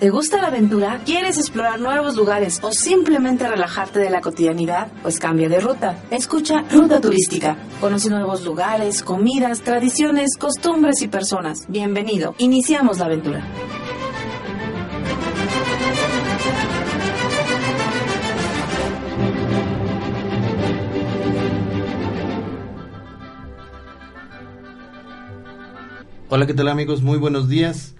¿Te gusta la aventura? ¿Quieres explorar nuevos lugares o simplemente relajarte de la cotidianidad? Pues cambia de ruta. Escucha Ruta Turística. Conoce nuevos lugares, comidas, tradiciones, costumbres y personas. Bienvenido. Iniciamos la aventura. Hola, ¿qué tal amigos? Muy buenos días.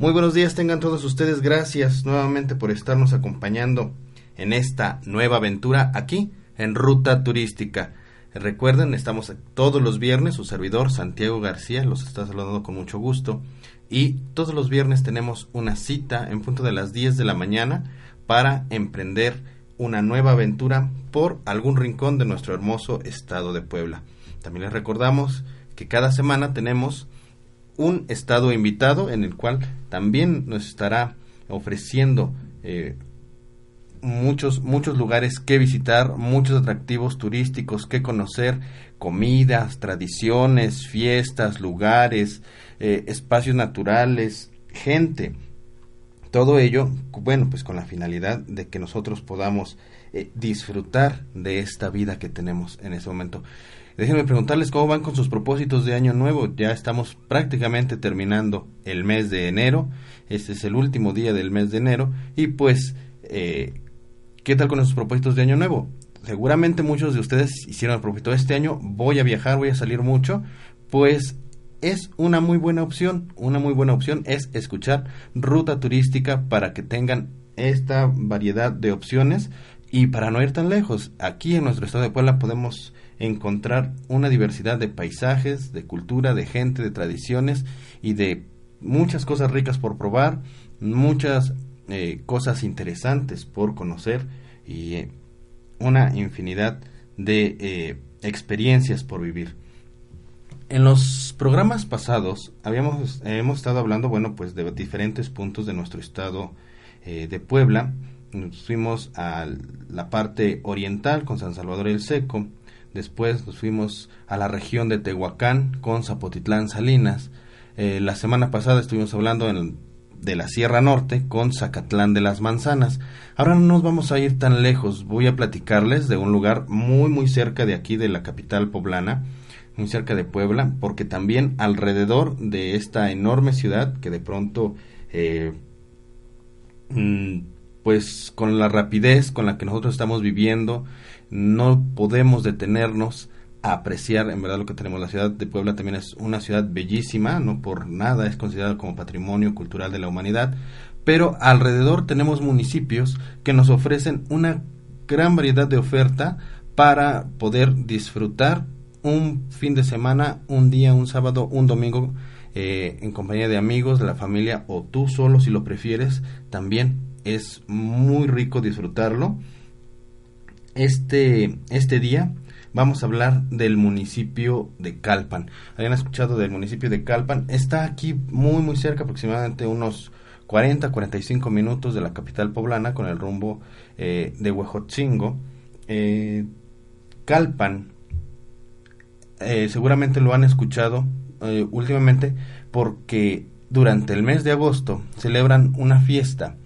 Muy buenos días tengan todos ustedes. Gracias nuevamente por estarnos acompañando en esta nueva aventura aquí en Ruta Turística. Recuerden, estamos todos los viernes, su servidor Santiago García los está saludando con mucho gusto. Y todos los viernes tenemos una cita en punto de las 10 de la mañana para emprender una nueva aventura por algún rincón de nuestro hermoso estado de Puebla. También les recordamos que cada semana tenemos un estado invitado en el cual también nos estará ofreciendo eh, muchos muchos lugares que visitar, muchos atractivos turísticos que conocer, comidas, tradiciones, fiestas, lugares, eh, espacios naturales, gente. Todo ello, bueno, pues con la finalidad de que nosotros podamos eh, disfrutar de esta vida que tenemos en este momento. Déjenme preguntarles cómo van con sus propósitos de año nuevo. Ya estamos prácticamente terminando el mes de enero. Este es el último día del mes de enero. Y pues, eh, ¿qué tal con sus propósitos de año nuevo? Seguramente muchos de ustedes hicieron el propósito este año. Voy a viajar, voy a salir mucho. Pues es una muy buena opción. Una muy buena opción es escuchar ruta turística para que tengan esta variedad de opciones. Y para no ir tan lejos, aquí en nuestro estado de Puebla podemos encontrar una diversidad de paisajes, de cultura, de gente, de tradiciones y de muchas cosas ricas por probar, muchas eh, cosas interesantes por conocer y eh, una infinidad de eh, experiencias por vivir. En los programas pasados habíamos hemos estado hablando, bueno, pues de diferentes puntos de nuestro estado de Puebla. Nos fuimos a la parte oriental con San Salvador el Seco, Después nos fuimos a la región de Tehuacán con Zapotitlán Salinas. Eh, la semana pasada estuvimos hablando de la Sierra Norte con Zacatlán de las Manzanas. Ahora no nos vamos a ir tan lejos. Voy a platicarles de un lugar muy muy cerca de aquí de la capital poblana, muy cerca de Puebla, porque también alrededor de esta enorme ciudad que de pronto eh, mm, pues con la rapidez con la que nosotros estamos viviendo, no podemos detenernos a apreciar en verdad lo que tenemos. La ciudad de Puebla también es una ciudad bellísima, no por nada es considerada como patrimonio cultural de la humanidad, pero alrededor tenemos municipios que nos ofrecen una gran variedad de oferta para poder disfrutar un fin de semana, un día, un sábado, un domingo eh, en compañía de amigos, de la familia o tú solo si lo prefieres, también es muy rico disfrutarlo este, este día vamos a hablar del municipio de Calpan. ¿Habían escuchado del municipio de Calpan? Está aquí muy, muy cerca, aproximadamente unos 40, 45 minutos de la capital poblana con el rumbo eh, de Huejotzingo. Eh, Calpan, eh, seguramente lo han escuchado últimamente porque durante el mes de agosto celebran una fiesta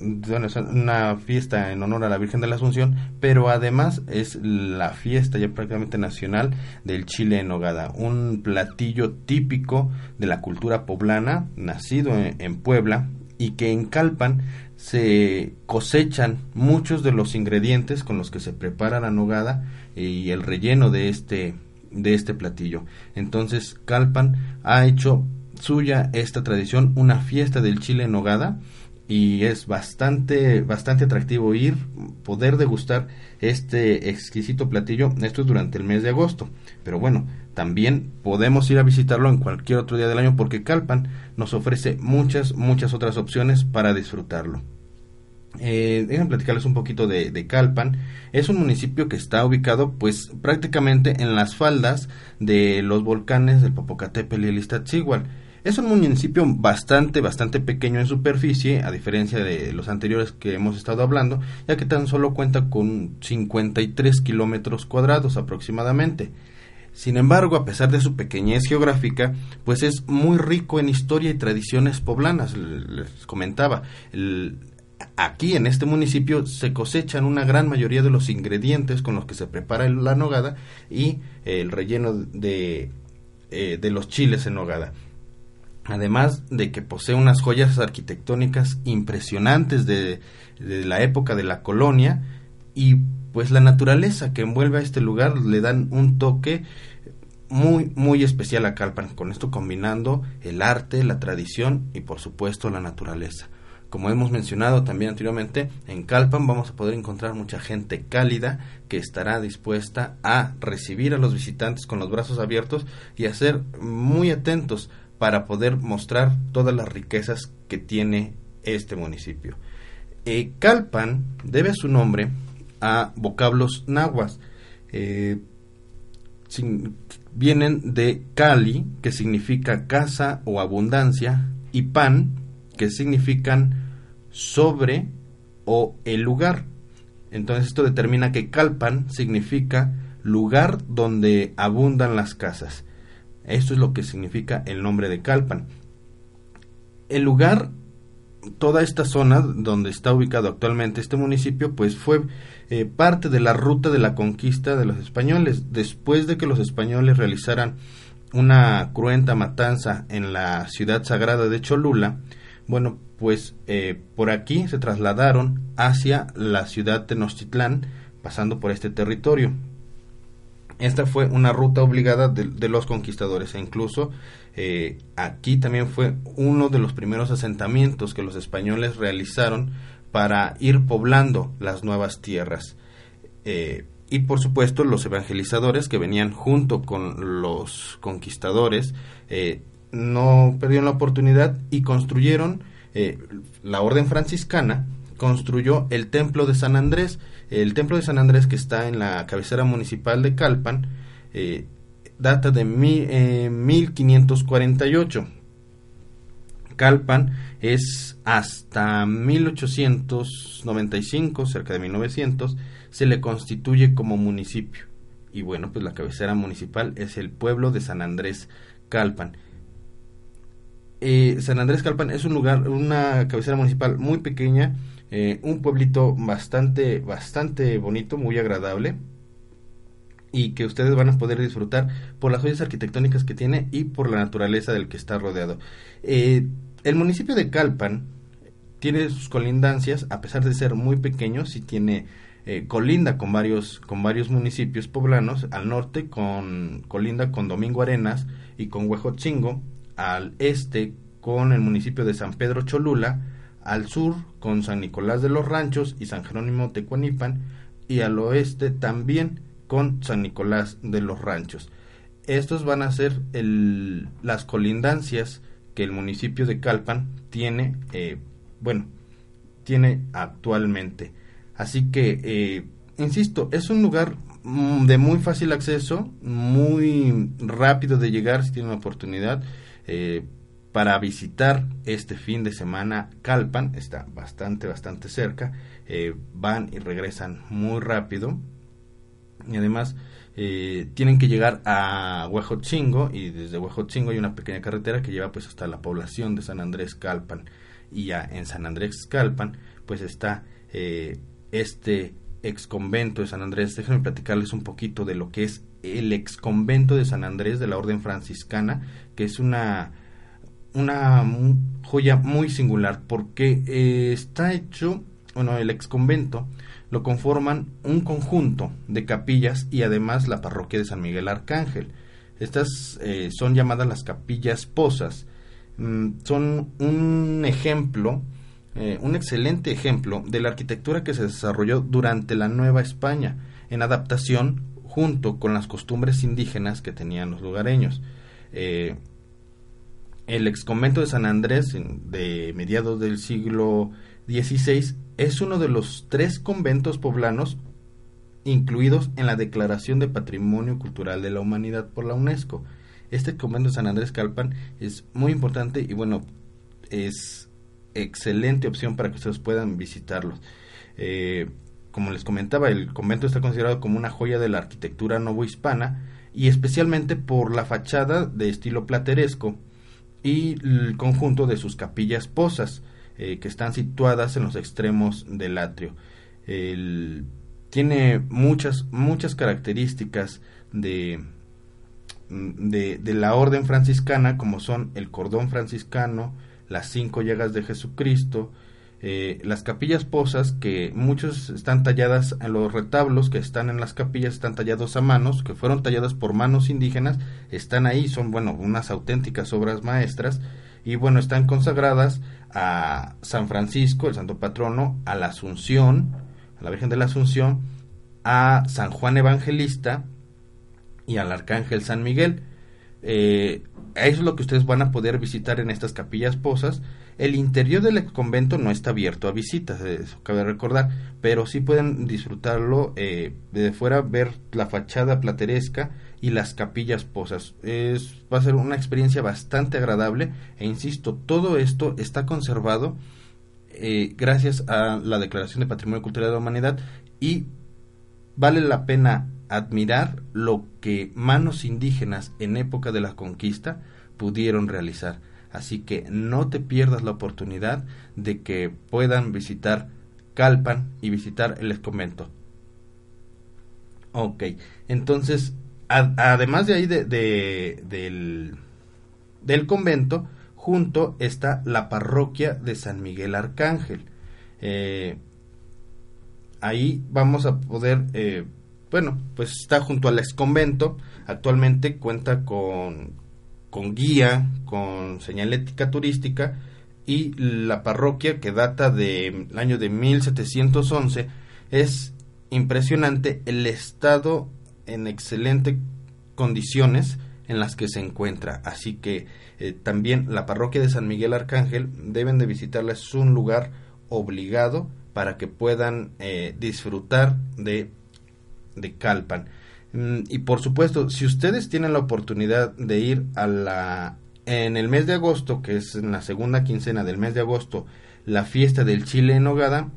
bueno, una fiesta en honor a la Virgen de la Asunción, pero además es la fiesta ya prácticamente nacional del chile en nogada, un platillo típico de la cultura poblana, nacido en, Puebla y que en Calpan se cosechan muchos de los ingredientes con los que se prepara la nogada y el relleno de este de este platillo. Entonces Calpan ha hecho suya esta tradición, una fiesta del chile en nogada y es bastante bastante atractivo ir poder degustar este exquisito platillo esto es durante el mes de agosto pero bueno también podemos ir a visitarlo en cualquier otro día del año porque Calpan nos ofrece muchas muchas otras opciones para disfrutarlo eh, déjenme platicarles un poquito de, Calpan. Es un municipio que está ubicado pues prácticamente en las faldas de los volcanes del Popocatépetl y el Iztaccíhuatl. Es un municipio bastante, bastante pequeño en superficie, a diferencia de los anteriores que hemos estado hablando, ya que tan solo cuenta con 53 kilómetros cuadrados aproximadamente. Sin embargo, a pesar de su pequeñez geográfica, pues es muy rico en historia y tradiciones poblanas. Les comentaba, aquí en este municipio se cosechan una gran mayoría de los ingredientes con los que se prepara la nogada y el relleno de, eh, los chiles en nogada. Además de que posee unas joyas arquitectónicas impresionantes de, la época de la colonia y pues la naturaleza que envuelve a este lugar le dan un toque muy muy especial a Calpan, con esto combinando el arte, la tradición y por supuesto la naturaleza. Como hemos mencionado también anteriormente, en Calpan vamos a poder encontrar mucha gente cálida que estará dispuesta a recibir a los visitantes con los brazos abiertos y a ser muy atentos para poder mostrar todas las riquezas que tiene este municipio. Eh, Calpan debe su nombre a vocablos nahuas. Eh, vienen de Cali, que significa casa o abundancia, y pan, que significan sobre o el lugar. Entonces esto determina que Calpan significa lugar donde abundan las casas. Esto es lo que significa el nombre de Calpan. El lugar toda esta zona donde está ubicado actualmente este municipio, pues fue eh, parte de la ruta de la conquista de los españoles. Después de que los españoles realizaran una cruenta matanza en la ciudad sagrada de Cholula, bueno, pues eh, por aquí se trasladaron hacia la ciudad de Tenochtitlán, pasando por este territorio. Esta fue una ruta obligada de, los conquistadores e incluso eh, aquí también fue uno de los primeros asentamientos que los españoles realizaron para ir poblando las nuevas tierras. Eh, y por supuesto los evangelizadores que venían junto con los conquistadores eh, no perdieron la oportunidad y construyeron la orden franciscana construyó el templo de San Andrés. El templo de San Andrés que está en la cabecera municipal de Calpan eh, data de 1548. Eh, Calpan es hasta 1895, cerca de 1900, se le constituye como municipio. Y bueno, pues la cabecera municipal es el pueblo de San Andrés Calpan. Eh, San Andrés Calpan es un lugar, una cabecera municipal muy pequeña, eh, un pueblito bastante, bastante bonito, muy agradable y que ustedes van a poder disfrutar por las joyas arquitectónicas que tiene y por la naturaleza del que está rodeado. Eh, el municipio de Calpan tiene sus colindancias, a pesar de ser muy pequeño, sí tiene eh, colinda con varios, con varios municipios poblanos, al norte con colinda con Domingo Arenas y con Huejotzingo, al este con el municipio de San Pedro Cholula, al sur con San Nicolás de los Ranchos y San Jerónimo Tecuanipan y al oeste también con San Nicolás de los Ranchos. Estos van a ser las colindancias que el municipio de Calpan tiene, eh, bueno, tiene actualmente. Así que, eh, insisto, es un lugar mm, de muy fácil acceso, muy rápido de llegar si tiene una oportunidad. Eh, para visitar este fin de semana Calpan, está bastante, bastante cerca, eh, van y regresan muy rápido y además eh, tienen que llegar a Huejotzingo y desde Huejotzingo hay una pequeña carretera que lleva pues hasta la población de San Andrés Calpan y ya en San Andrés Calpan pues está eh, este ex convento de San Andrés. Déjenme platicarles un poquito de lo que es el ex convento de San Andrés de la Orden Franciscana, que es una una joya muy singular porque eh, está hecho, bueno, el ex convento lo conforman un conjunto de capillas y además la parroquia de San Miguel Arcángel. Estas eh, son llamadas las capillas posas. Mm, son un ejemplo, eh, un excelente ejemplo de la arquitectura que se desarrolló durante la Nueva España, en adaptación junto con las costumbres indígenas que tenían los lugareños el ex convento de San Andrés de mediados del siglo XVI es uno de los tres conventos poblanos incluidos en la Declaración de Patrimonio Cultural de la Humanidad por la UNESCO. Este convento de San Andrés Calpan es muy importante y bueno, es excelente opción para que ustedes puedan visitarlos. Eh, como les comentaba, el convento está considerado como una joya de la arquitectura novohispana y especialmente por la fachada de estilo plateresco y el conjunto de sus capillas posas eh, que están situadas en los extremos del atrio. tiene muchas, muchas características de, de, de, la orden franciscana, como son el cordón franciscano, las cinco llagas de Jesucristo, eh, las capillas posas, que muchos están talladas en los retablos que están en las capillas, están tallados a manos, que fueron talladas por manos indígenas, están ahí, son, bueno, unas auténticas obras maestras, y bueno, están consagradas a San Francisco, el santo patrono, a la Asunción, a la Virgen de la Asunción, a San Juan Evangelista y al Arcángel San Miguel. Eh, eso es lo que ustedes van a poder visitar en estas capillas posas el interior del convento no está abierto a visitas, eso cabe recordar, pero sí pueden disfrutarlo eh, desde fuera, ver la fachada plateresca y las capillas posas. Es, va a ser una experiencia bastante agradable e insisto, todo esto está conservado eh, gracias a la Declaración de Patrimonio Cultural de la Humanidad y vale la pena admirar lo que manos indígenas en época de la conquista pudieron realizar así que no te pierdas la oportunidad de que puedan visitar Calpan y visitar el convento. Ok, entonces, además de ahí de, del, del, convento, junto está la parroquia de San Miguel Arcángel. Eh, ahí vamos a poder, eh, bueno, pues está junto al ex convento, actualmente cuenta con, con guía, con señalética turística y la parroquia que data del año de 1711 es impresionante el estado en excelentes condiciones en las que se encuentra. Así que eh, también la parroquia de San Miguel Arcángel deben de visitarla. Es un lugar obligado para que puedan eh, disfrutar de, de Calpan. Mm, y por supuesto, si ustedes tienen la oportunidad de ir a la en el mes de agosto, que es en la segunda quincena del mes de agosto, la fiesta del chile en nogada,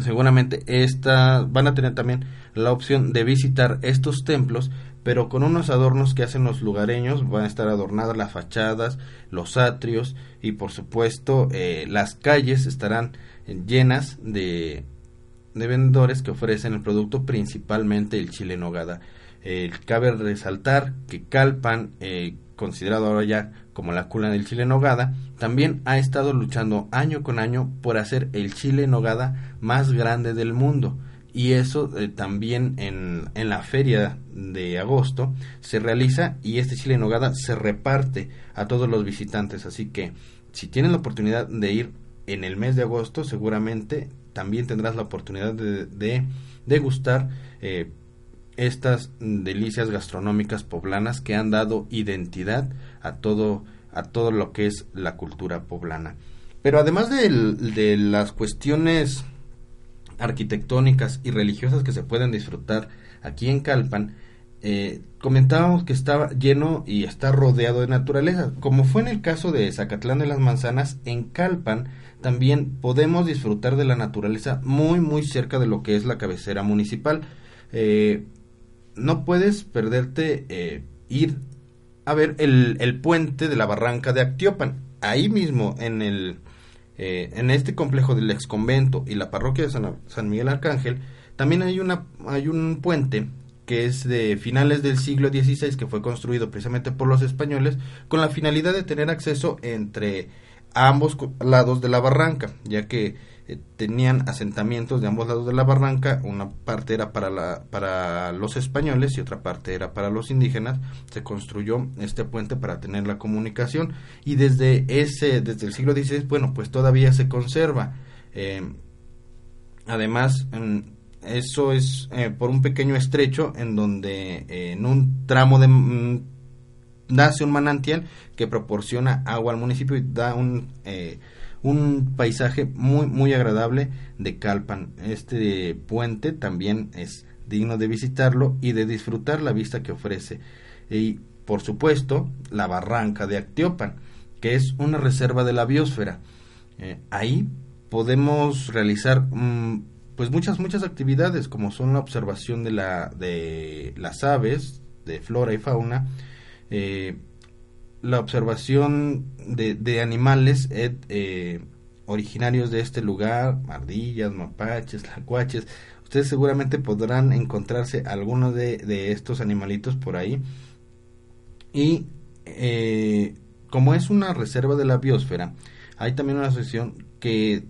seguramente esta van a tener también la opción de visitar estos templos, pero con unos adornos que hacen los lugareños, van a estar adornadas las fachadas, los atrios y por supuesto eh, las calles estarán llenas de de vendedores que ofrecen el producto principalmente el chile nogada. Eh, cabe resaltar que Calpan, eh, considerado ahora ya como la cuna del chile nogada, también ha estado luchando año con año por hacer el chile nogada más grande del mundo. Y eso eh, también en, en, la feria de agosto se realiza y este chile nogada se reparte a todos los visitantes. Así que si tienen la oportunidad de ir en el mes de agosto, seguramente también tendrás la oportunidad de, degustar eh, estas delicias gastronómicas poblanas que han dado identidad a todo, a todo lo que es la cultura poblana. Pero además de, las cuestiones arquitectónicas y religiosas que se pueden disfrutar aquí en Calpan, eh, comentábamos que estaba lleno y está rodeado de naturaleza, como fue en el caso de Zacatlán de las Manzanas, en Calpan también podemos disfrutar de la naturaleza muy muy cerca de lo que es la cabecera municipal. Eh, no puedes perderte eh, ir a ver el, puente de la barranca de Actiopan. Ahí mismo en el eh, en este complejo del ex convento y la parroquia de San, San, Miguel Arcángel también hay una hay un puente que es de finales del siglo XVI que fue construido precisamente por los españoles con la finalidad de tener acceso entre a ambos lados de la barranca, ya que eh, tenían asentamientos de ambos lados de la barranca, una parte era para, la, para los españoles y otra parte era para los indígenas, se construyó este puente para tener la comunicación y desde ese, desde el siglo XVI, bueno, pues todavía se conserva. Eh, además, eso es eh, por un pequeño estrecho en donde en un tramo de mm, nace un manantial que proporciona agua al municipio y da un, eh, un paisaje muy, muy agradable de Calpan. Este puente también es digno de visitarlo y de disfrutar la vista que ofrece. Y, por supuesto, la barranca de Actiopan, que es una reserva de la biosfera. Eh, ahí podemos realizar mm, pues muchas muchas actividades como son la observación de la de las aves de flora y fauna, eh, la observación de, animales eh, originarios de este lugar, ardillas, mapaches, lacuaches, ustedes seguramente podrán encontrarse algunos de, estos animalitos por ahí. Y eh, como es una reserva de la biosfera, hay también una asociación que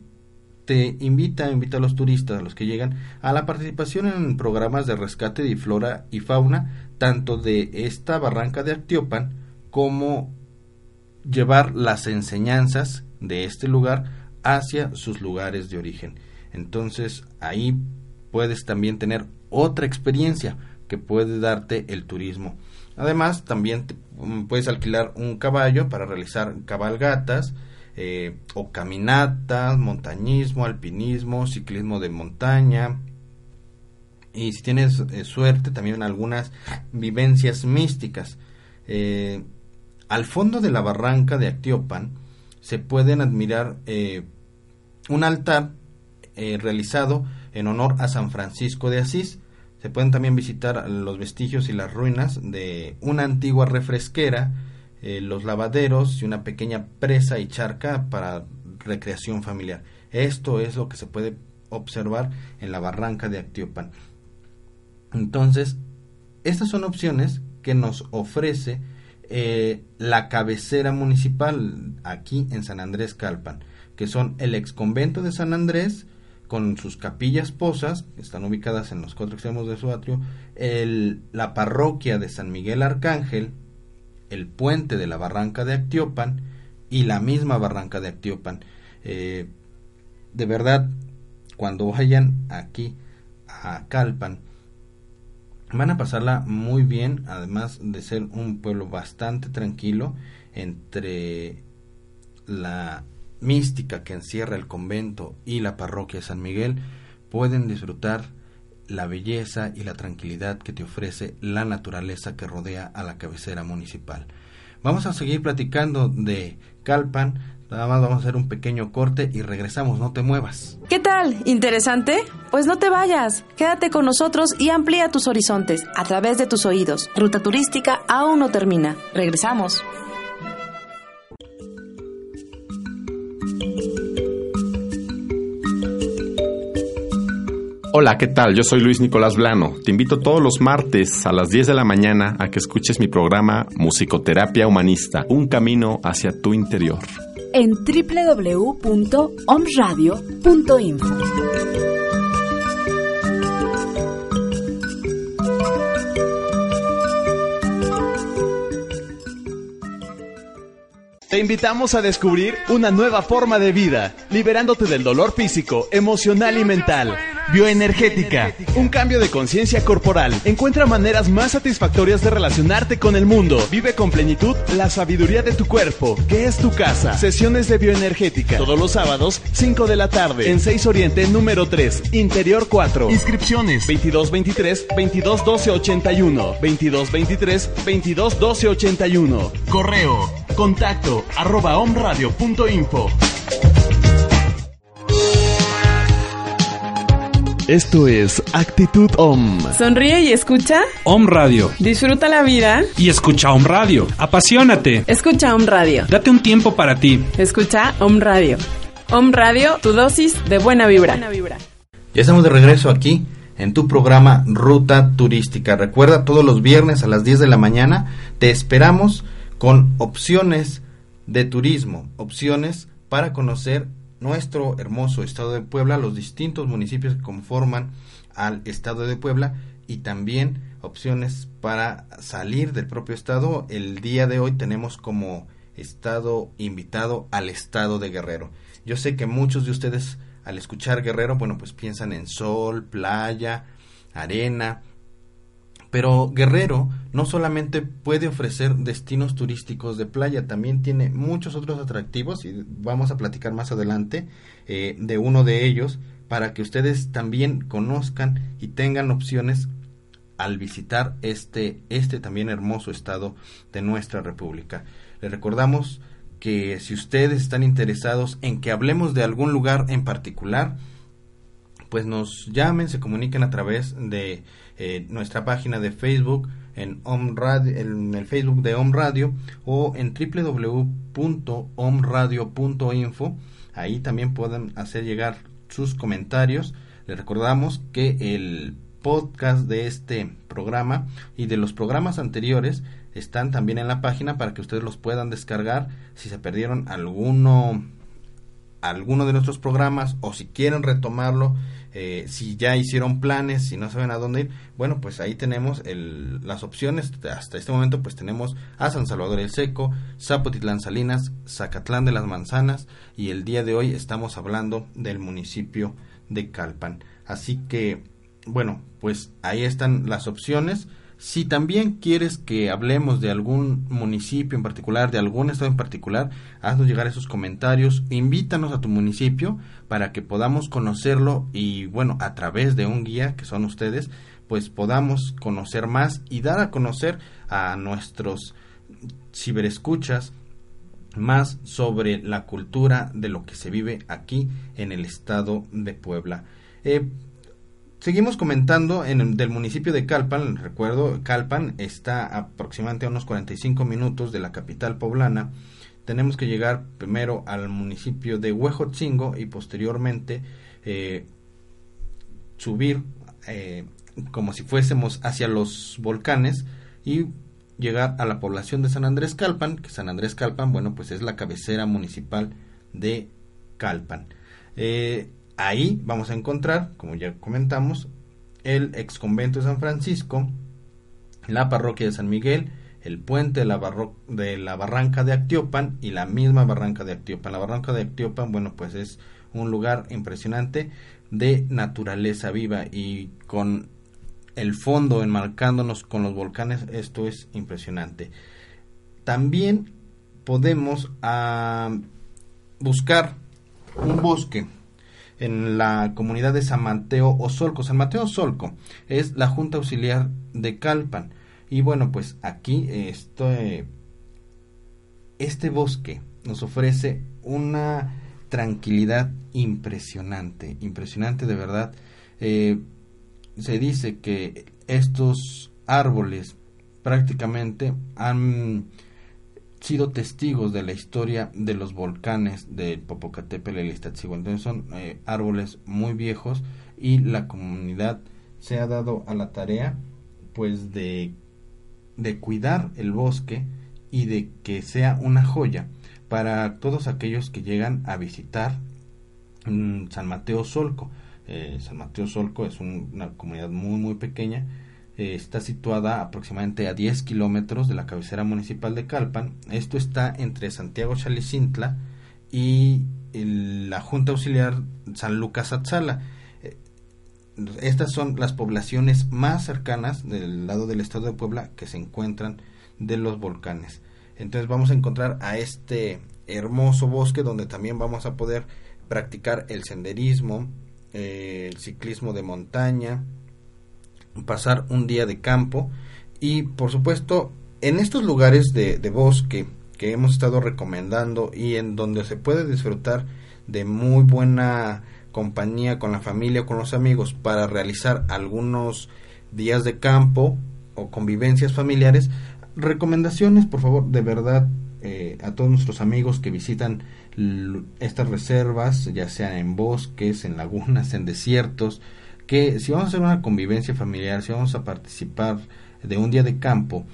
te invita, invita a los turistas, a los que llegan, a la participación en programas de rescate de flora y fauna, tanto de esta barranca de Actiopan como llevar las enseñanzas de este lugar hacia sus lugares de origen. Entonces ahí puedes también tener otra experiencia que puede darte el turismo. Además, también mm, puedes alquilar un caballo para realizar cabalgatas, eh, o caminatas, montañismo, alpinismo, ciclismo de montaña. Y si tienes eh, suerte, también algunas vivencias místicas. Eh, al fondo de la barranca de Actiopan se pueden admirar un altar realizado en honor a San Francisco de Asís. Se pueden también visitar los vestigios y las ruinas de una antigua refresquera eh, los lavaderos y una pequeña presa y charca para recreación familiar. Esto es lo que se puede observar en la barranca de Actiopan. Entonces, estas son opciones que nos ofrece eh, la cabecera municipal aquí en San Andrés Calpan, que son el ex convento de San Andrés, con sus capillas posas, que están ubicadas en los cuatro extremos de su atrio, el, la parroquia de San Miguel Arcángel, el puente de la barranca de Actiopan y la misma barranca de Actiopan. Eh, de verdad, cuando vayan aquí a Calpan, van a pasarla muy bien, además de ser un pueblo bastante tranquilo entre la mística que encierra el convento y la parroquia de San Miguel, pueden disfrutar la belleza y la tranquilidad que te ofrece la naturaleza que rodea a la cabecera municipal. Vamos a seguir platicando de Calpan, nada más vamos a hacer un pequeño corte y regresamos, no te muevas. ¿Qué tal? ¿Interesante? Pues no te vayas, quédate con nosotros y amplía tus horizontes a través de tus oídos. Ruta turística aún no termina. Regresamos. Hola, ¿qué tal? Yo soy Luis Nicolás Blano. Te invito todos los martes a las 10 de la mañana a que escuches mi programa Musicoterapia Humanista, un camino hacia tu interior. En www.omradio.info. Te invitamos a descubrir una nueva forma de vida, liberándote del dolor físico, emocional y mental. Bioenergética, un cambio de conciencia corporal. Encuentra maneras más satisfactorias de relacionarte con el mundo. Vive con plenitud la sabiduría de tu cuerpo, que es tu casa. Sesiones de bioenergética, todos los sábados, 5 de la tarde, en 6 Oriente, número 3, Interior 4. Inscripciones 2223 221281 2223 221281. Correo Contacto arroba omradio.info. Esto es Actitud Om. Sonríe y escucha. Om Radio. Disfruta la vida. Y escucha Om Radio. Apasionate. Escucha Om Radio. Date un tiempo para ti. Escucha Om Radio. Om Radio, tu dosis de buena vibra. Ya estamos de regreso aquí en tu programa Ruta Turística. Recuerda, todos los viernes a las 10 de la mañana te esperamos con opciones de turismo, opciones para conocer nuestro hermoso estado de Puebla, los distintos municipios que conforman al estado de Puebla y también opciones para salir del propio estado. El día de hoy tenemos como estado invitado al estado de Guerrero. Yo sé que muchos de ustedes al escuchar Guerrero, bueno, pues piensan en sol, playa, arena, pero Guerrero no solamente puede ofrecer destinos turísticos de playa, también tiene muchos otros atractivos y vamos a platicar más adelante eh, de uno de ellos para que ustedes también conozcan y tengan opciones al visitar este, este también hermoso estado de nuestra república. Les recordamos que si ustedes están interesados en que hablemos de algún lugar en particular, pues nos llamen, se comuniquen a través de eh, nuestra página de Facebook en, Om Radio, en el Facebook de Om Radio o en www.omradio.info. Ahí también pueden hacer llegar sus comentarios. Les recordamos que el podcast de este programa y de los programas anteriores están también en la página para que ustedes los puedan descargar si se perdieron alguno alguno de nuestros programas o si quieren retomarlo eh, si ya hicieron planes si no saben a dónde ir bueno pues ahí tenemos el, las opciones. Hasta este momento pues tenemos a San Salvador el Seco Zapotitlán Salinas Zacatlán de las Manzanas y el día de hoy estamos hablando del municipio de Calpan. Así que bueno pues ahí están las opciones si también quieres que hablemos de algún municipio en particular, de algún estado en particular, haznos llegar esos comentarios, invítanos a tu municipio para que podamos conocerlo y bueno, a través de un guía que son ustedes, pues podamos conocer más y dar a conocer a nuestros ciberescuchas más sobre la cultura de lo que se vive aquí en el estado de Puebla. Eh, Seguimos comentando en el, del municipio de Calpan. Recuerdo, Calpan está aproximadamente a unos 45 minutos de la capital poblana. Tenemos que llegar primero al municipio de Huejotzingo y posteriormente eh, subir eh, como si fuésemos hacia los volcanes y llegar a la población de San Andrés Calpan, que San Andrés Calpan, bueno, pues es la cabecera municipal de Calpan. Eh, Ahí vamos a encontrar, como ya comentamos, el ex convento de San Francisco, la parroquia de San Miguel, el puente de la, barranca de Actiopan y la misma barranca de Actiopan. La barranca de Actiopan, bueno, pues es un lugar impresionante de naturaleza viva y con el fondo enmarcándonos con los volcanes, esto es impresionante. También podemos ah, buscar un bosque en la comunidad de San Mateo Osolco. San Mateo Osolco es la Junta Auxiliar de Calpan. Y bueno, pues aquí este, este bosque nos ofrece una tranquilidad impresionante, impresionante de verdad. Eh, se dice que estos árboles prácticamente han sido testigos de la historia de los volcanes de Popocatépetl y el Iztaccíhuatl. Entonces son eh, árboles muy viejos y la comunidad se ha dado a la tarea pues de, de cuidar el bosque y de que sea una joya para todos aquellos que llegan a visitar mm, San Mateo Solco. Eh, San Mateo Solco es una comunidad muy muy pequeña eh, está situada aproximadamente a 10 kilómetros de la cabecera municipal de Calpan. Esto está entre Santiago Chalicintla y la Junta Auxiliar San Lucas Atzala. Eh, estas son las poblaciones más cercanas del lado del estado de Puebla que se encuentran de los volcanes. Entonces vamos a encontrar a este hermoso bosque donde también vamos a poder practicar el senderismo, eh, el ciclismo de montaña, pasar un día de campo. Y por supuesto en estos lugares de, bosque que hemos estado recomendando y en donde se puede disfrutar de muy buena compañía con la familia o con los amigos para realizar algunos días de campo o convivencias familiares recomendaciones por favor de verdad eh, a todos nuestros amigos que visitan estas reservas ya sean en bosques en lagunas en desiertos que si vamos a hacer una convivencia familiar, si vamos a participar de un día de campo,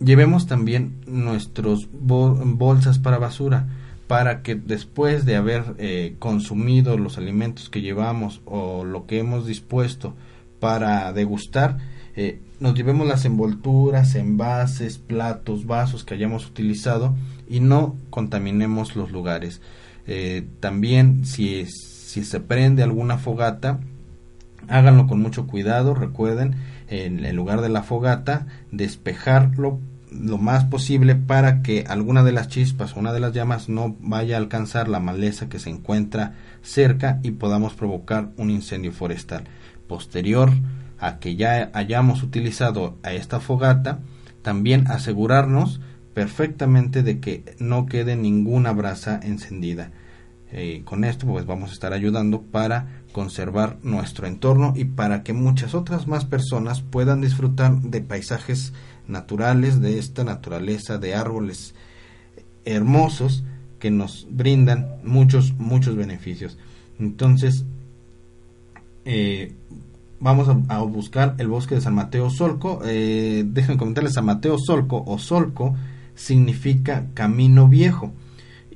llevemos también nuestros bolsas para basura para que después de haber eh, consumido los alimentos que llevamos o lo que hemos dispuesto para degustar, eh, nos llevemos las envolturas, envases, platos, vasos que hayamos utilizado y no contaminemos los lugares. Eh, también si, si se prende alguna fogata, háganlo con mucho cuidado, recuerden, en el lugar de la fogata, despejarlo lo más posible para que alguna de las chispas o una de las llamas no vaya a alcanzar la maleza que se encuentra cerca y podamos provocar un incendio forestal. Posterior a que ya hayamos utilizado a esta fogata, también asegurarnos perfectamente de que no quede ninguna brasa encendida. Eh, con esto pues vamos a estar ayudando para conservar nuestro entorno y para que muchas otras más personas puedan disfrutar de paisajes naturales, de esta naturaleza, de árboles hermosos que nos brindan muchos, muchos beneficios. Entonces, eh, vamos a, buscar el bosque de San Mateo Solco. Eh, déjenme comentarles, San Mateo Solco o Solco significa camino viejo.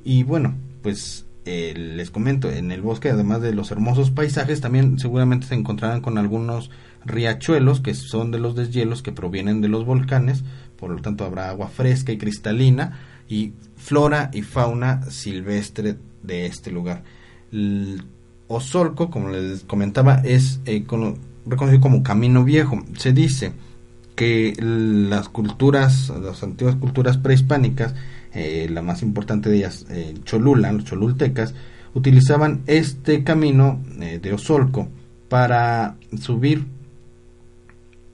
Y bueno, pues les comento, en el bosque, además de los hermosos paisajes, también seguramente se encontrarán con algunos riachuelos que son de los deshielos que provienen de los volcanes, por lo tanto habrá agua fresca y cristalina y flora y fauna silvestre de este lugar. El Osolco, como les comentaba, es eh, reconocido como camino viejo. Se dice que las culturas, las antiguas culturas prehispánicas, eh, la más importante de ellas, eh, Cholula, los cholultecas, utilizaban este camino eh, de Osolco para subir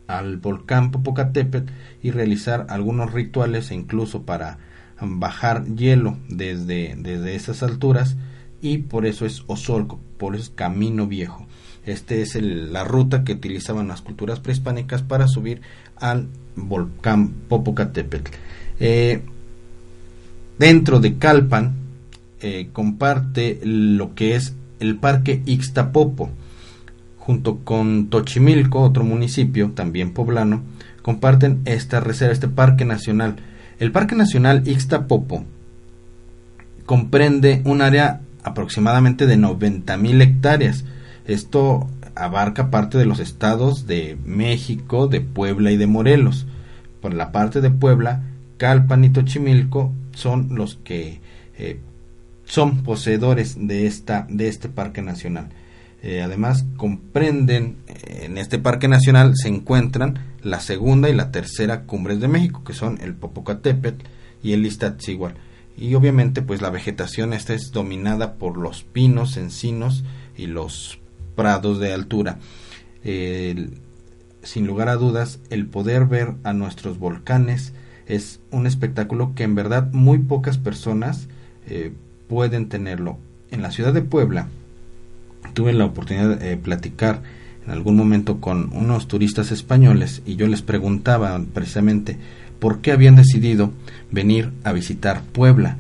al volcán Popocatépetl y realizar algunos rituales e incluso para bajar hielo desde, desde esas alturas y por eso es Osolco, por eso es camino viejo. Este es la ruta que utilizaban las culturas prehispánicas para subir al volcán Popocatépetl. Eh, dentro de Calpan eh, comparte lo que es el parque Ixtapopo, junto con Tochimilco, otro municipio también poblano, comparten esta reserva, este parque nacional. El parque nacional Ixtapopo comprende un área aproximadamente de 90.000 hectáreas, esto abarca parte de los estados de México, de Puebla y de Morelos. Por la parte de Puebla, Calpan y Tochimilco son los que eh, son poseedores de, esta, de este parque nacional. Eh, además, comprenden, en este parque nacional se encuentran la segunda y la tercera cumbres de México, que son el Popocatépetl y el Iztaccíhuatl. Y obviamente, pues la vegetación esta es dominada por los pinos, encinos y los prados de altura. sin lugar a dudas, el poder ver a nuestros volcanes es un espectáculo que en verdad muy pocas personas eh, pueden tenerlo. En la ciudad de Puebla tuve la oportunidad de platicar en algún momento con unos turistas españoles y yo les preguntaba precisamente por qué habían decidido venir a visitar Puebla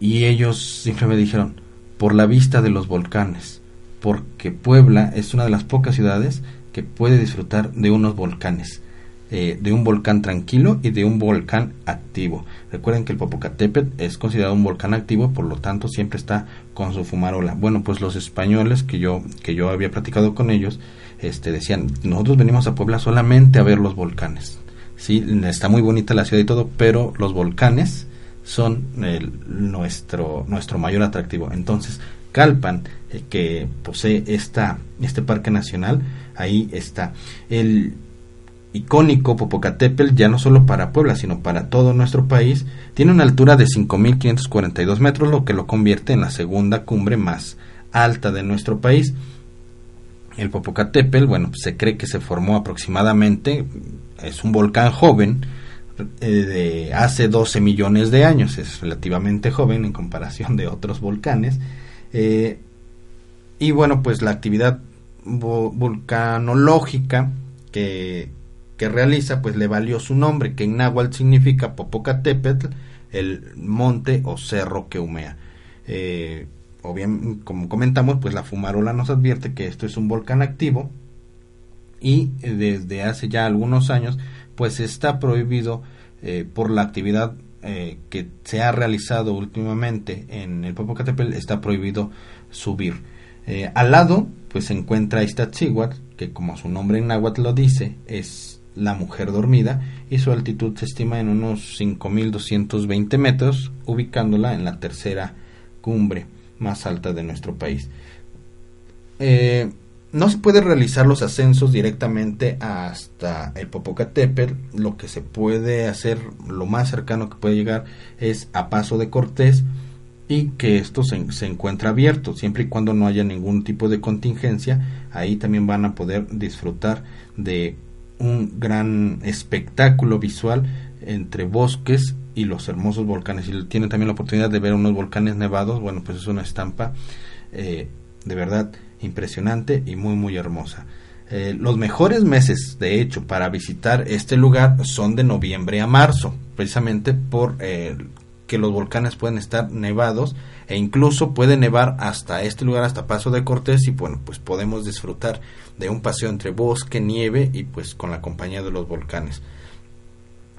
y ellos siempre me dijeron por la vista de los volcanes porque Puebla es una de las pocas ciudades que puede disfrutar de unos volcanes, eh, de un volcán tranquilo y de un volcán activo. Recuerden que el Popocatépetl es considerado un volcán activo, por lo tanto siempre está con su fumarola. Bueno, pues los españoles que yo que yo había platicado con ellos, este decían, nosotros venimos a Puebla solamente a ver los volcanes. Sí, está muy bonita la ciudad y todo, pero los volcanes son nuestro nuestro mayor atractivo. Entonces, Calpan, eh, que posee esta, este parque nacional, ahí está. El icónico Popocatépetl, ya no solo para Puebla, sino para todo nuestro país, tiene una altura de 5.542 metros, lo que lo convierte en la segunda cumbre más alta de nuestro país. El Popocatépetl, bueno, se cree que se formó aproximadamente, es un volcán joven, eh, de hace 12 millones de años, es relativamente joven en comparación de otros volcanes, eh, y bueno, pues la actividad vulcanológica que, que, realiza, pues le valió su nombre, que en náhuatl significa Popocatépetl, el monte o cerro que humea. Eh, o bien, como comentamos, pues la fumarola nos advierte que esto es un volcán activo y desde hace ya algunos años, pues está prohibido eh, por la actividad eh, que se ha realizado últimamente en el Popocatépetl está prohibido subir. Eh, al lado, pues se encuentra Iztaccíhuatl, que como su nombre en náhuatl lo dice, es la mujer dormida y su altitud se estima en unos 5.220 metros, ubicándola en la tercera cumbre más alta de nuestro país. Eh, no se puede realizar los ascensos directamente hasta el Popocatépetl. Lo que se puede hacer, lo más cercano que puede llegar, es a Paso de Cortés y que esto se, se encuentra abierto, siempre y cuando no haya ningún tipo de contingencia. Ahí también van a poder disfrutar de un gran espectáculo visual entre bosques y los hermosos volcanes. Y tienen también la oportunidad de ver unos volcanes nevados, bueno, pues es una estampa eh, de verdad impresionante y muy, muy hermosa. Eh, los mejores meses, de hecho, para visitar este lugar son de noviembre a marzo, precisamente por eh, que los volcanes pueden estar nevados e incluso puede nevar hasta este lugar, hasta Paso de Cortés y bueno, pues podemos disfrutar de un paseo entre bosque, nieve y pues con la compañía de los volcanes.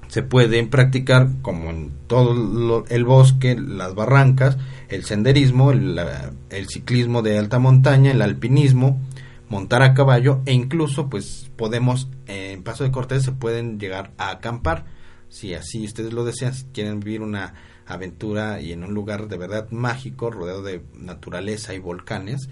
Se pueden practicar, como en todo el bosque, las barrancas, el senderismo, el, ciclismo de alta montaña, el alpinismo, montar a caballo e incluso pues podemos en Paso de Cortés se pueden llegar a acampar si así ustedes lo desean, si quieren vivir una aventura y en un lugar de verdad mágico, rodeado de naturaleza y volcanes,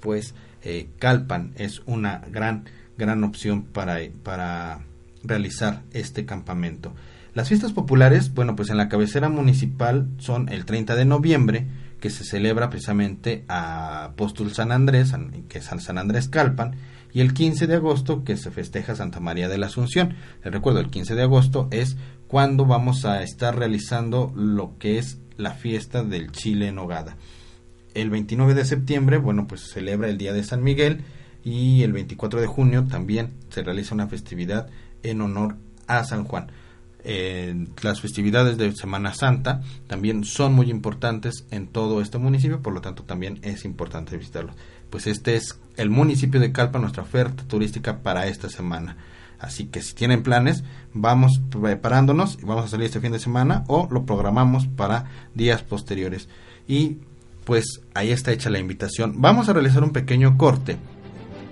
pues eh, Calpan es una gran, gran opción para, para realizar este campamento. Las fiestas populares, bueno, pues en la cabecera municipal son el 30 de noviembre, que se celebra precisamente a Apóstol San Andrés, que es San Andrés Calpan, y el 15 de agosto que se festeja Santa María de la Asunción. Les recuerdo, el 15 de agosto es cuando vamos a estar realizando lo que es la fiesta del chile en hogada. El 29 de septiembre, bueno, pues se celebra el Día de San Miguel y el 24 de junio también se realiza una festividad en honor a San Juan. las festividades de Semana Santa también son muy importantes en todo este municipio, por lo tanto también es importante visitarlos. Pues este es el municipio de Calpa, nuestra oferta turística para esta semana. Así que si tienen planes, vamos preparándonos y vamos a salir este fin de semana o lo programamos para días posteriores. Y pues ahí está hecha la invitación. Vamos a realizar un pequeño corte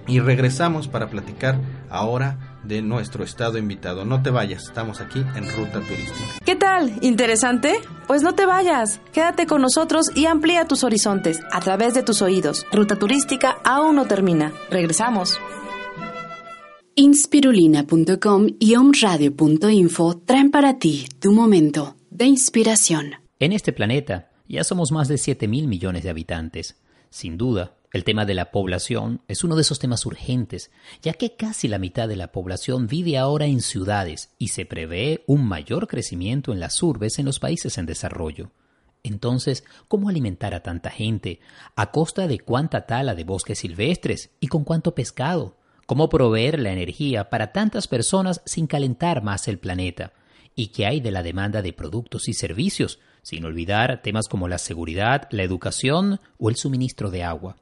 y regresamos para platicar ahora de nuestro estado invitado. No te vayas, estamos aquí en Ruta Turística. ¿Qué tal? ¿Interesante? Pues no te vayas, quédate con nosotros y amplía tus horizontes a través de tus oídos. Ruta Turística aún no termina. Regresamos. Inspirulina.com y omradio.info traen para ti tu momento de inspiración. En este planeta ya somos más de 7 mil millones de habitantes. Sin duda, el tema de la población es uno de esos temas urgentes, ya que casi la mitad de la población vive ahora en ciudades y se prevé un mayor crecimiento en las urbes en los países en desarrollo. Entonces, ¿cómo alimentar a tanta gente? ¿A costa de cuánta tala de bosques silvestres? ¿Y con cuánto pescado? Cómo proveer la energía para tantas personas sin calentar más el planeta, y qué hay de la demanda de productos y servicios, sin olvidar temas como la seguridad, la educación o el suministro de agua.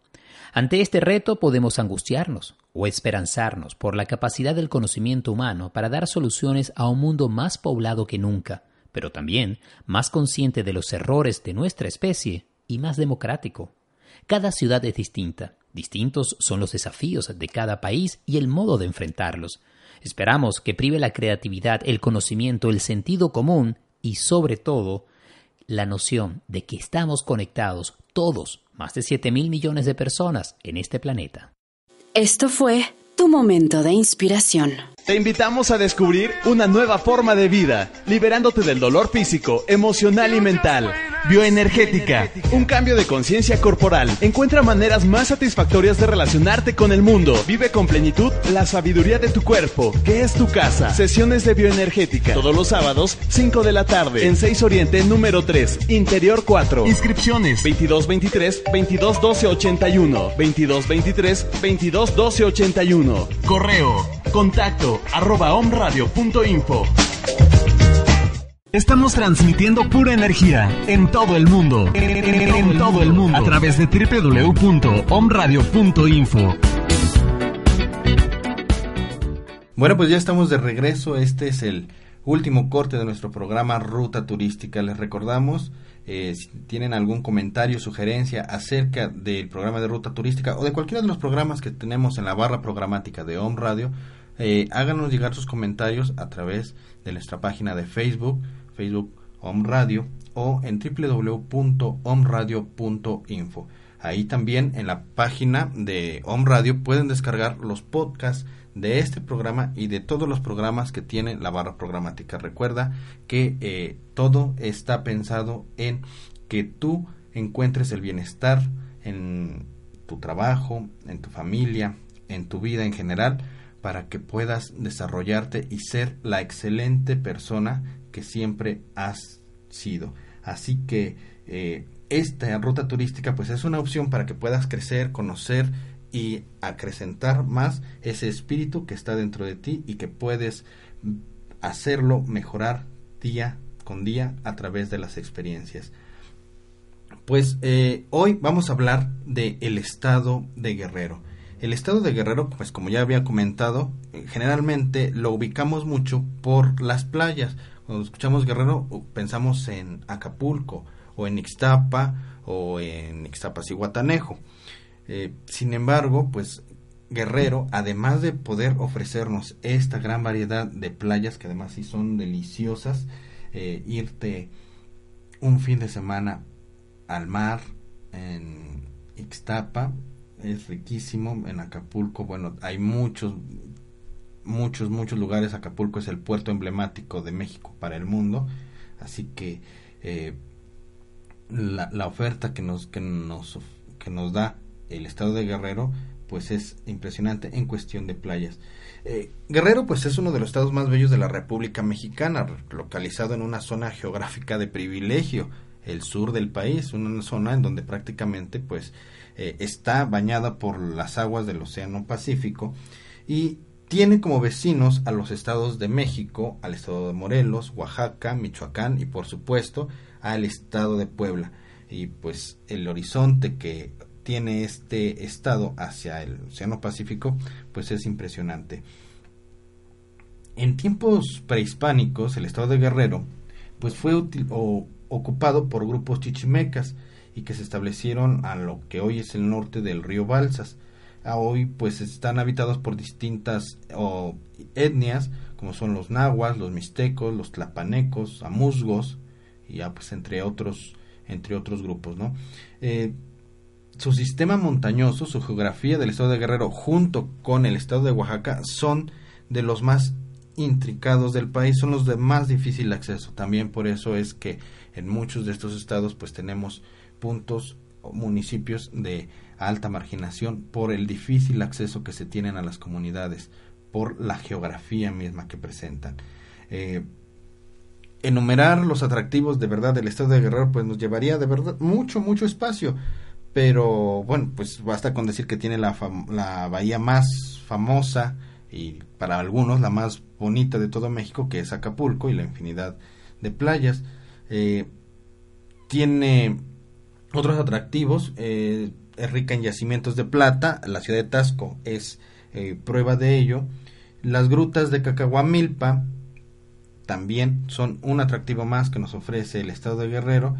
Ante este reto podemos angustiarnos o esperanzarnos por la capacidad del conocimiento humano para dar soluciones a un mundo más poblado que nunca, pero también más consciente de los errores de nuestra especie y más democrático. Cada ciudad es distinta, Distintos son los desafíos de cada país y el modo de enfrentarlos. Esperamos que prive la creatividad, el conocimiento, el sentido común y, sobre todo, la noción de que estamos conectados todos, más de 7 mil millones de personas en este planeta. Esto fue tu momento de inspiración. Te invitamos a descubrir una nueva forma de vida, liberándote del dolor físico, emocional y mental. Bioenergética, un cambio de conciencia corporal. Encuentra maneras más satisfactorias de relacionarte con el mundo. Vive con plenitud la sabiduría de tu cuerpo, que es tu casa. Sesiones de bioenergética, todos los sábados, 5 de la tarde, en 6 Oriente, número 3, Interior 4. Inscripciones 2223 221281 2223 221281. Correo, contacto arroba omradio.info. Estamos transmitiendo pura energía en todo el mundo. En, todo el mundo. A través de www.omradio.info. Bueno, pues ya estamos de regreso. Este es el último corte de nuestro programa Ruta Turística. Les recordamos, eh, si tienen algún comentario, sugerencia acerca del programa de Ruta Turística o de cualquiera de los programas que tenemos en la barra programática de Om Radio, eh, háganos llegar sus comentarios a través de nuestra página de Facebook, Facebook Om Radio o en www.omradio.info. Ahí también en la página de Om Radio pueden descargar los podcasts de este programa y de todos los programas que tiene la barra programática. Recuerda que eh, todo está pensado en que tú encuentres el bienestar en tu trabajo, en tu familia, en tu vida en general para que puedas desarrollarte y ser la excelente persona que siempre has sido. Así que eh, esta ruta turística pues es una opción para que puedas crecer, conocer y acrecentar más ese espíritu que está dentro de ti y que puedes hacerlo mejorar día con día a través de las experiencias. Pues eh, hoy vamos a hablar de el estado de Guerrero. El estado de Guerrero, pues como ya había comentado, generalmente lo ubicamos mucho por las playas. Cuando escuchamos Guerrero pensamos en Acapulco o en Ixtapa o en Ixtapas y Guatanejo. Eh, sin embargo, pues Guerrero, además de poder ofrecernos esta gran variedad de playas que además sí son deliciosas, eh, irte un fin de semana al mar en Ixtapa es riquísimo en Acapulco. Bueno hay muchos muchos muchos lugares. Acapulco es el puerto emblemático de México para el mundo. Así que eh, la, la, oferta que nos que nos que nos da el estado de Guerrero pues es impresionante en cuestión de playas. Eh, Guerrero pues es uno de los estados más bellos de la República Mexicana, localizado en una zona geográfica de privilegio, el sur del país, una zona en donde prácticamente pues eh, está bañada por las aguas del Océano Pacífico y tiene como vecinos a los estados de México, al estado de Morelos, Oaxaca, Michoacán y por supuesto al estado de Puebla. Y pues el horizonte que tiene este estado hacia el Océano Pacífico, pues es impresionante. En tiempos prehispánicos, el estado de Guerrero, pues fue ocupado por grupos chichimecas y que se establecieron a lo que hoy es el norte del río Balsas. A hoy, pues están habitados por distintas etnias, como son los nahuas, los mixtecos, los tlapanecos, amuzgos, y ya pues entre otros, entre otros grupos, ¿no? Eh, su sistema montañoso, su geografía del estado de Guerrero junto con el estado de Oaxaca son de los más intricados del país, son los de más difícil acceso. También por eso es que en muchos de estos estados pues tenemos puntos o municipios de alta marginación por el difícil acceso que se tienen a las comunidades, por la geografía misma que presentan. Eh, enumerar los atractivos de verdad del estado de Guerrero pues nos llevaría de verdad mucho, mucho espacio pero bueno, pues basta con decir que tiene la, la bahía más famosa y para algunos la más bonita de todo México, que es Acapulco y la infinidad de playas. Eh, tiene otros atractivos, eh, es rica en yacimientos de plata, la ciudad de Tasco es eh, prueba de ello. Las grutas de Cacahuamilpa también son un atractivo más que nos ofrece el estado de Guerrero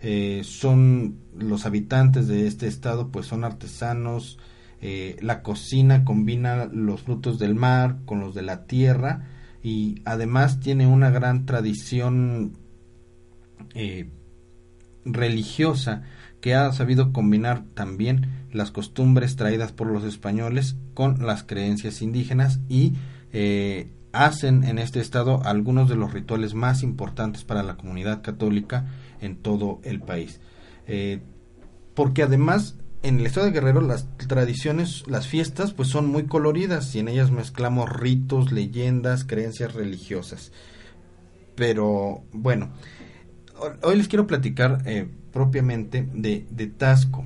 eh, son los habitantes de este estado pues son artesanos la cocina combina los frutos del mar con los de la tierra y además tiene una gran tradición religiosa que ha sabido combinar también las costumbres traídas por los españoles con las creencias indígenas y hacen en este estado algunos de los rituales más importantes para la comunidad católica en todo el país. Eh, porque además en el estado de Guerrero las tradiciones, las fiestas, pues son muy coloridas y en ellas mezclamos ritos, leyendas, creencias religiosas. Pero bueno, hoy les quiero platicar eh, propiamente de, de Tasco.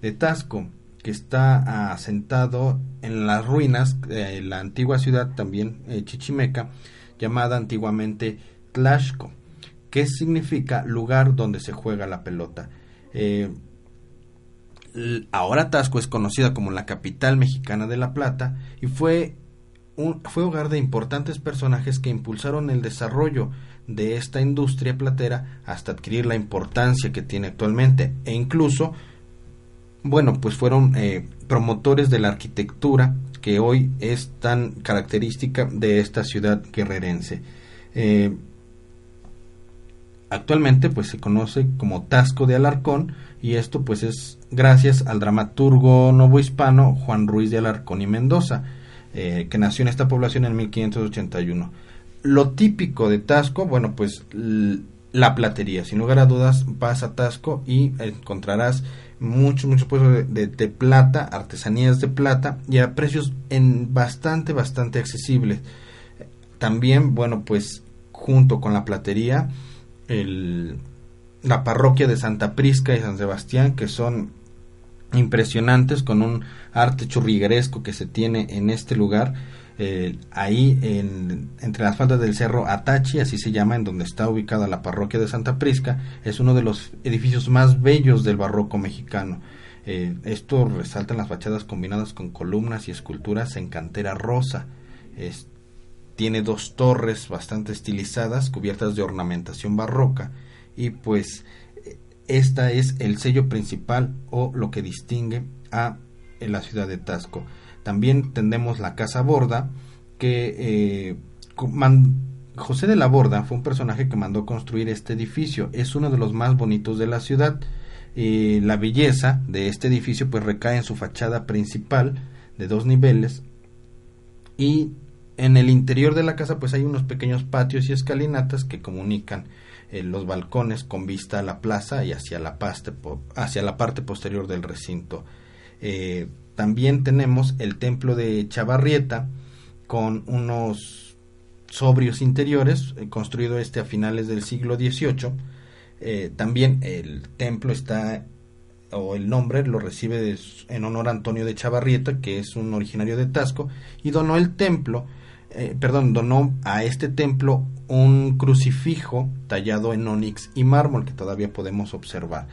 De Tasco, que está asentado en las ruinas de la antigua ciudad, también eh, chichimeca, llamada antiguamente Tlaxco que significa lugar donde se juega la pelota. Eh, ahora Tasco es conocida como la capital mexicana de la plata y fue, un, fue hogar de importantes personajes que impulsaron el desarrollo de esta industria platera hasta adquirir la importancia que tiene actualmente e incluso bueno pues fueron eh, promotores de la arquitectura que hoy es tan característica de esta ciudad guerrerense eh, Actualmente pues se conoce como Tasco de Alarcón y esto pues es gracias al dramaturgo novohispano Juan Ruiz de Alarcón y Mendoza, eh, que nació en esta población en 1581. Lo típico de Tasco, bueno pues la platería, sin lugar a dudas vas a Tasco y encontrarás mucho, mucho puestos de, plata, artesanías de plata y a precios en bastante, bastante accesibles. También, bueno, pues junto con la platería, la parroquia de Santa Prisca y San Sebastián, que son impresionantes con un arte churrigueresco que se tiene en este lugar. Eh, ahí en, entre las faldas del cerro Atachi, así se llama, en donde está ubicada la parroquia de Santa Prisca, es uno de los edificios más bellos del barroco mexicano. Eh, esto resalta en las fachadas combinadas con columnas y esculturas en cantera rosa. tiene dos torres bastante estilizadas, cubiertas de ornamentación barroca, y pues esta es el sello principal o lo que distingue a la ciudad de Tasco. También tenemos la Casa Borda, que eh, José de la Borda fue un personaje que mandó construir este edificio. Es uno de los más bonitos de la ciudad. y la belleza de este edificio pues recae en su fachada principal de dos niveles y en el interior de la casa pues hay unos pequeños patios y escalinatas que comunican eh, los balcones con vista a la plaza y hacia la, hacia la parte posterior del recinto. Eh, también tenemos el templo de Chavarrieta con unos sobrios interiores, eh, construido este a finales del siglo XVIII. también el templo está, o el nombre lo recibe en honor a Antonio de Chavarrieta, que es un originario de Tasco, y donó el templo eh, perdón, donó a este templo un crucifijo tallado en onix y mármol que todavía podemos observar.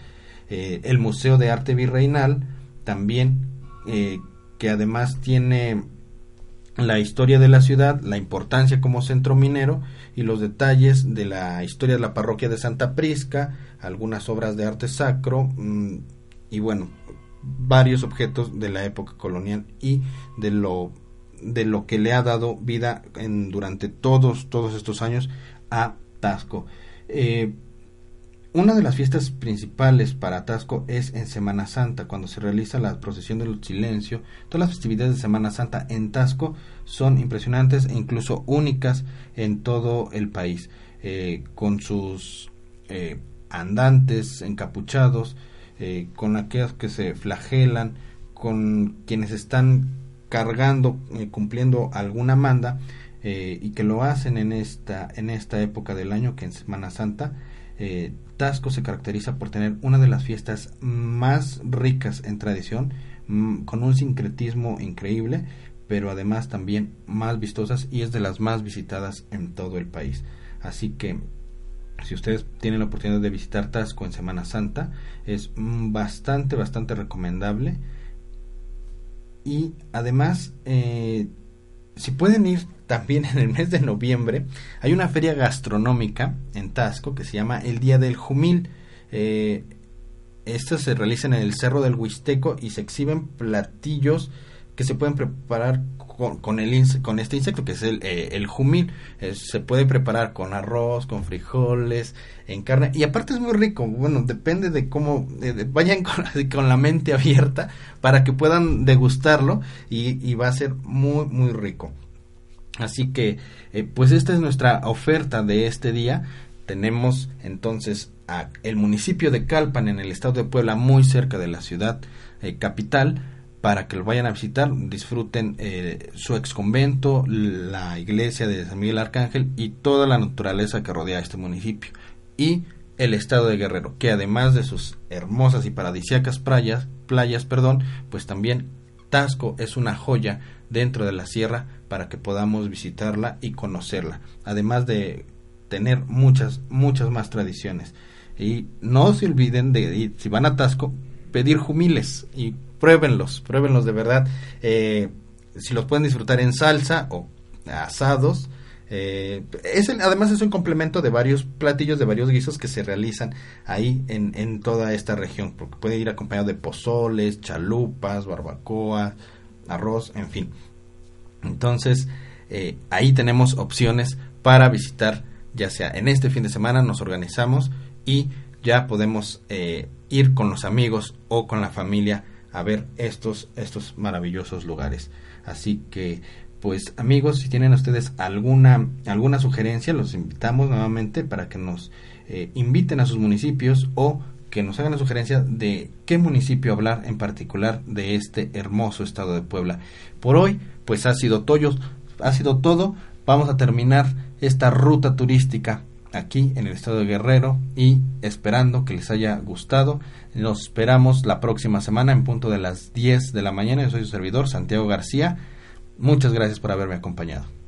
Eh, el Museo de Arte Virreinal también, eh, que además tiene la historia de la ciudad, la importancia como centro minero y los detalles de la historia de la parroquia de Santa Prisca, algunas obras de arte sacro mm, y bueno, varios objetos de la época colonial y de lo de lo que le ha dado vida en, durante todos, todos estos años a Tasco. Eh, una de las fiestas principales para Tasco es en Semana Santa, cuando se realiza la procesión del silencio. Todas las festividades de Semana Santa en Tasco son impresionantes e incluso únicas en todo el país, eh, con sus eh, andantes encapuchados, con aquellos que se flagelan, con quienes están cargando, eh, cumpliendo alguna manda eh, y que lo hacen en esta, en esta época del año, que en Semana Santa, eh, Tasco se caracteriza por tener una de las fiestas más ricas en tradición, mm, con un sincretismo increíble, pero además también más vistosas y es de las más visitadas en todo el país. Así que si ustedes tienen la oportunidad de visitar Tasco en Semana Santa, es mm, bastante, bastante recomendable y además eh, si pueden ir también en el mes de noviembre hay una feria gastronómica en Tasco que se llama el Día del Jumil eh, estas se realizan en el Cerro del Huisteco y se exhiben platillos que se pueden preparar con, con este insecto que es el, eh, jumil. se puede preparar con arroz, con frijoles, en carne. Y aparte es muy rico. Bueno, depende de cómo vayan con, la mente abierta para que puedan degustarlo y va a ser muy, muy rico. Así que, eh, pues esta es nuestra oferta de este día. Tenemos entonces a el municipio de Calpan en el estado de Puebla, muy cerca de la ciudad eh, capital para que lo vayan a visitar, disfruten eh, su ex convento, la iglesia de San Miguel Arcángel y toda la naturaleza que rodea este municipio. Y el estado de Guerrero, que además de sus hermosas y paradisíacas playas, playas, perdón, pues también Tasco es una joya dentro de la sierra para que podamos visitarla y conocerla, además de tener muchas, muchas más tradiciones. Y no se olviden de, si van a Tasco, pedir jumiles y pruébenlos, pruébenlos de verdad. Eh, si los pueden disfrutar en salsa o asados. Eh, es además es un complemento de varios platillos, de varios guisos que se realizan ahí en, en toda esta región, porque puede ir acompañado de pozoles, chalupas, barbacoa, arroz, en fin. Entonces, eh, ahí tenemos opciones para visitar, ya sea en este fin de semana nos organizamos y ya podemos ir con los amigos o con la familia a ver estos, estos maravillosos lugares. Así que, pues amigos, si tienen ustedes alguna, alguna sugerencia, los invitamos nuevamente para que nos eh, inviten a sus municipios o que nos hagan la sugerencia de qué municipio hablar en particular de este hermoso estado de Puebla. Por hoy, pues ha sido, toyo, ha sido todo. Vamos a terminar esta ruta turística aquí en el estado de Guerrero y esperando que les haya gustado. Los esperamos la próxima semana en punto de las 10 de la mañana. Yo soy su servidor, Santiago García. Muchas gracias por haberme acompañado.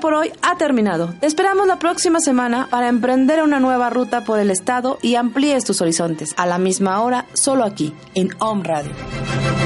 Por hoy ha terminado. Te esperamos la próxima semana para emprender una nueva ruta por el estado y amplíes tus horizontes. A la misma hora, solo aquí, en Home Radio.